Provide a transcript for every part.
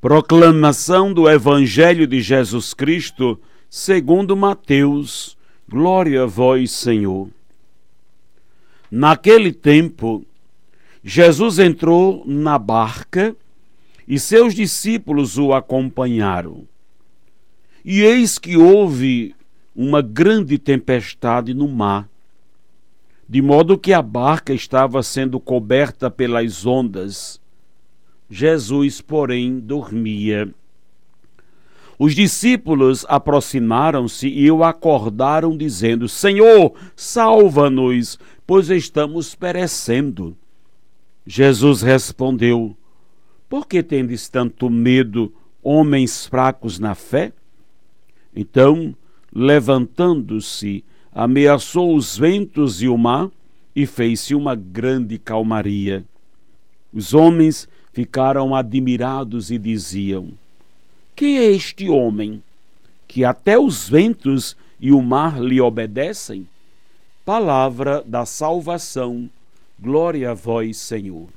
Proclamação do Evangelho de Jesus Cristo, segundo Mateus. Glória a vós, Senhor. Naquele tempo, Jesus entrou na barca e seus discípulos o acompanharam. E eis que houve uma grande tempestade no mar de modo que a barca estava sendo coberta pelas ondas. Jesus, porém, dormia. Os discípulos aproximaram-se e o acordaram, dizendo: Senhor, salva-nos, pois estamos perecendo. Jesus respondeu: Por que tendes tanto medo, homens fracos na fé? Então, levantando-se, ameaçou os ventos e o mar e fez-se uma grande calmaria. Os homens ficaram admirados e diziam: Quem é este homem que até os ventos e o mar lhe obedecem? Palavra da salvação. Glória a vós, Senhor.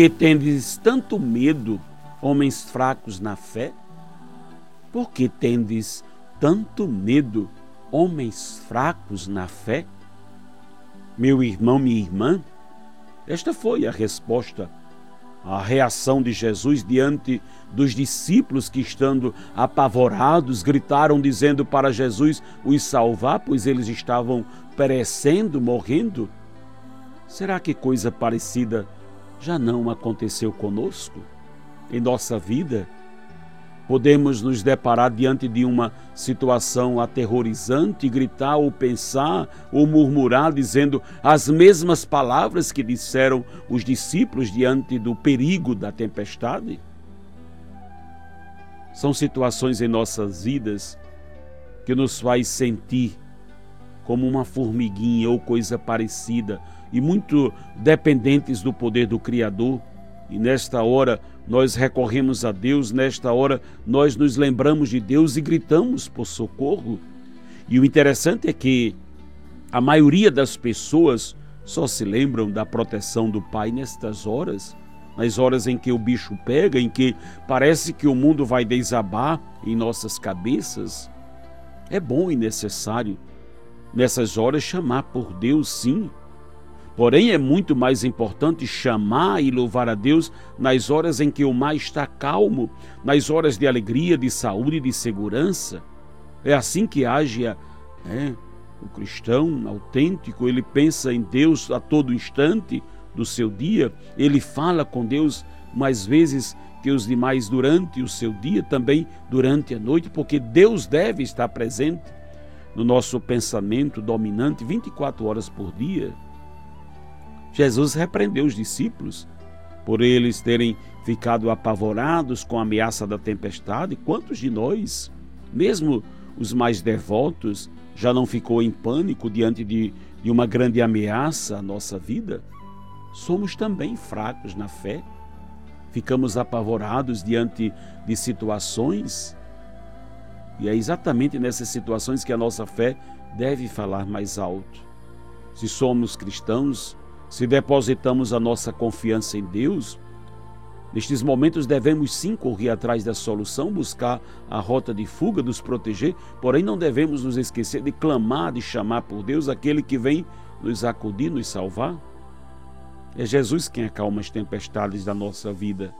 Que tendes tanto medo, homens fracos na fé? Por que tendes tanto medo, homens fracos na fé? Meu irmão, minha irmã, esta foi a resposta, a reação de Jesus diante dos discípulos que, estando apavorados, gritaram dizendo para Jesus os salvar, pois eles estavam perecendo, morrendo. Será que coisa parecida já não aconteceu conosco? Em nossa vida, podemos nos deparar diante de uma situação aterrorizante, gritar ou pensar ou murmurar, dizendo as mesmas palavras que disseram os discípulos diante do perigo da tempestade? São situações em nossas vidas que nos faz sentir como uma formiguinha ou coisa parecida, e muito dependentes do poder do Criador. E nesta hora nós recorremos a Deus, nesta hora nós nos lembramos de Deus e gritamos por socorro. E o interessante é que a maioria das pessoas só se lembram da proteção do Pai nestas horas, nas horas em que o bicho pega, em que parece que o mundo vai desabar em nossas cabeças. É bom e necessário nessas horas chamar por Deus, sim, Porém, é muito mais importante chamar e louvar a Deus nas horas em que o mar está calmo, nas horas de alegria, de saúde e de segurança. É assim que age é, o cristão autêntico. Ele pensa em Deus a todo instante do seu dia, ele fala com Deus mais vezes que os demais durante o seu dia, também durante a noite, porque Deus deve estar presente no nosso pensamento dominante 24 horas por dia. Jesus repreendeu os discípulos por eles terem ficado apavorados com a ameaça da tempestade. Quantos de nós, mesmo os mais devotos, já não ficou em pânico diante de, de uma grande ameaça à nossa vida? Somos também fracos na fé. Ficamos apavorados diante de situações. E é exatamente nessas situações que a nossa fé deve falar mais alto. Se somos cristãos, se depositamos a nossa confiança em Deus, nestes momentos devemos sim correr atrás da solução, buscar a rota de fuga, nos proteger, porém não devemos nos esquecer de clamar, de chamar por Deus aquele que vem nos acudir, nos salvar. É Jesus quem acalma as tempestades da nossa vida.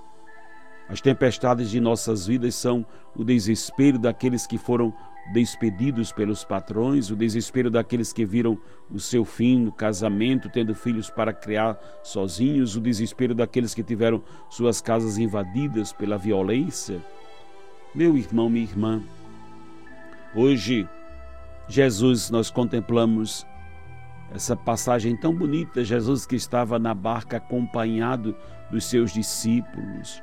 As tempestades de nossas vidas são o desespero daqueles que foram despedidos pelos patrões, o desespero daqueles que viram o seu fim no casamento, tendo filhos para criar sozinhos, o desespero daqueles que tiveram suas casas invadidas pela violência. Meu irmão, minha irmã, hoje, Jesus, nós contemplamos essa passagem tão bonita, Jesus que estava na barca acompanhado dos seus discípulos.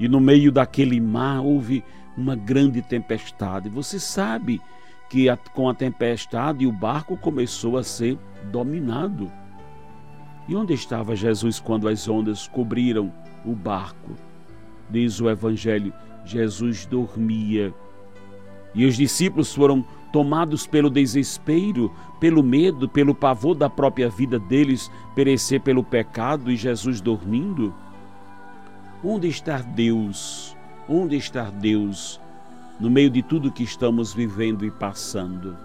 E no meio daquele mar houve uma grande tempestade. Você sabe que a, com a tempestade o barco começou a ser dominado. E onde estava Jesus quando as ondas cobriram o barco? Diz o Evangelho: Jesus dormia. E os discípulos foram tomados pelo desespero, pelo medo, pelo pavor da própria vida deles perecer pelo pecado e Jesus dormindo. Onde está Deus? Onde está Deus no meio de tudo que estamos vivendo e passando?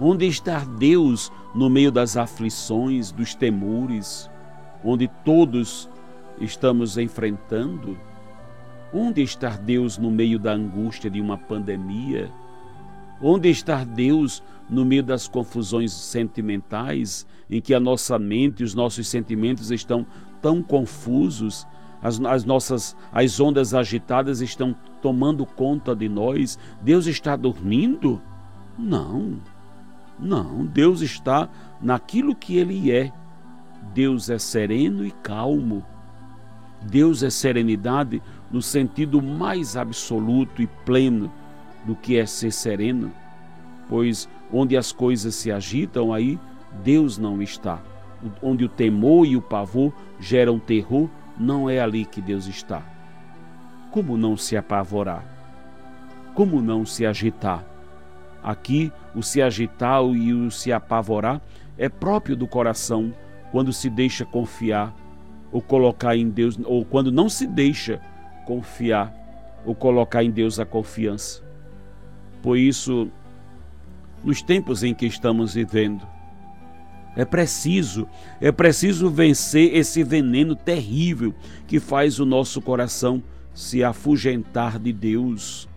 Onde está Deus no meio das aflições, dos temores, onde todos estamos enfrentando? Onde está Deus no meio da angústia de uma pandemia? Onde está Deus no meio das confusões sentimentais, em que a nossa mente e os nossos sentimentos estão tão confusos as, as nossas as ondas agitadas estão tomando conta de nós. Deus está dormindo? Não. Não, Deus está naquilo que ele é. Deus é sereno e calmo. Deus é serenidade no sentido mais absoluto e pleno do que é ser sereno, pois onde as coisas se agitam, aí Deus não está. Onde o temor e o pavor geram terror, não é ali que Deus está. Como não se apavorar? Como não se agitar? Aqui, o se agitar e o se apavorar é próprio do coração quando se deixa confiar ou colocar em Deus, ou quando não se deixa confiar ou colocar em Deus a confiança. Por isso, nos tempos em que estamos vivendo, é preciso, é preciso vencer esse veneno terrível que faz o nosso coração se afugentar de Deus.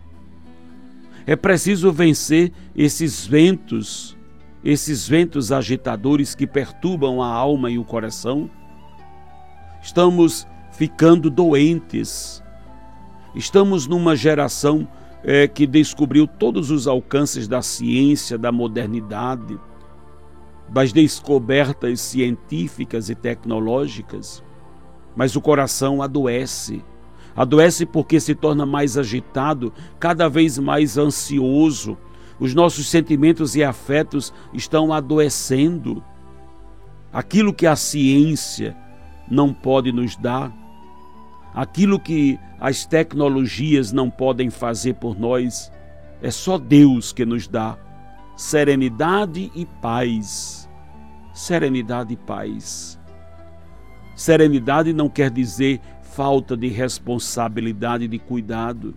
É preciso vencer esses ventos, esses ventos agitadores que perturbam a alma e o coração. Estamos ficando doentes. Estamos numa geração é, que descobriu todos os alcances da ciência, da modernidade das descobertas científicas e tecnológicas, mas o coração adoece. Adoece porque se torna mais agitado, cada vez mais ansioso. Os nossos sentimentos e afetos estão adoecendo. Aquilo que a ciência não pode nos dar, aquilo que as tecnologias não podem fazer por nós, é só Deus que nos dá serenidade e paz. Serenidade e paz. Serenidade não quer dizer falta de responsabilidade e de cuidado.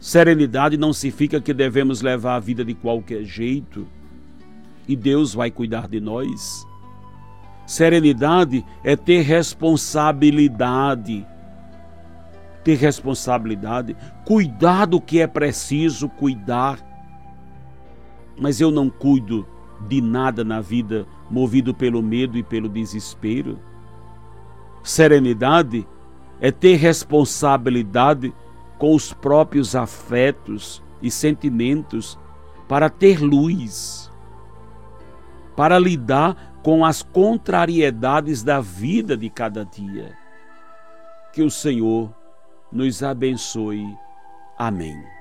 Serenidade não significa que devemos levar a vida de qualquer jeito e Deus vai cuidar de nós. Serenidade é ter responsabilidade. Ter responsabilidade, cuidar do que é preciso cuidar mas eu não cuido de nada na vida movido pelo medo e pelo desespero. Serenidade é ter responsabilidade com os próprios afetos e sentimentos para ter luz, para lidar com as contrariedades da vida de cada dia. Que o Senhor nos abençoe. Amém.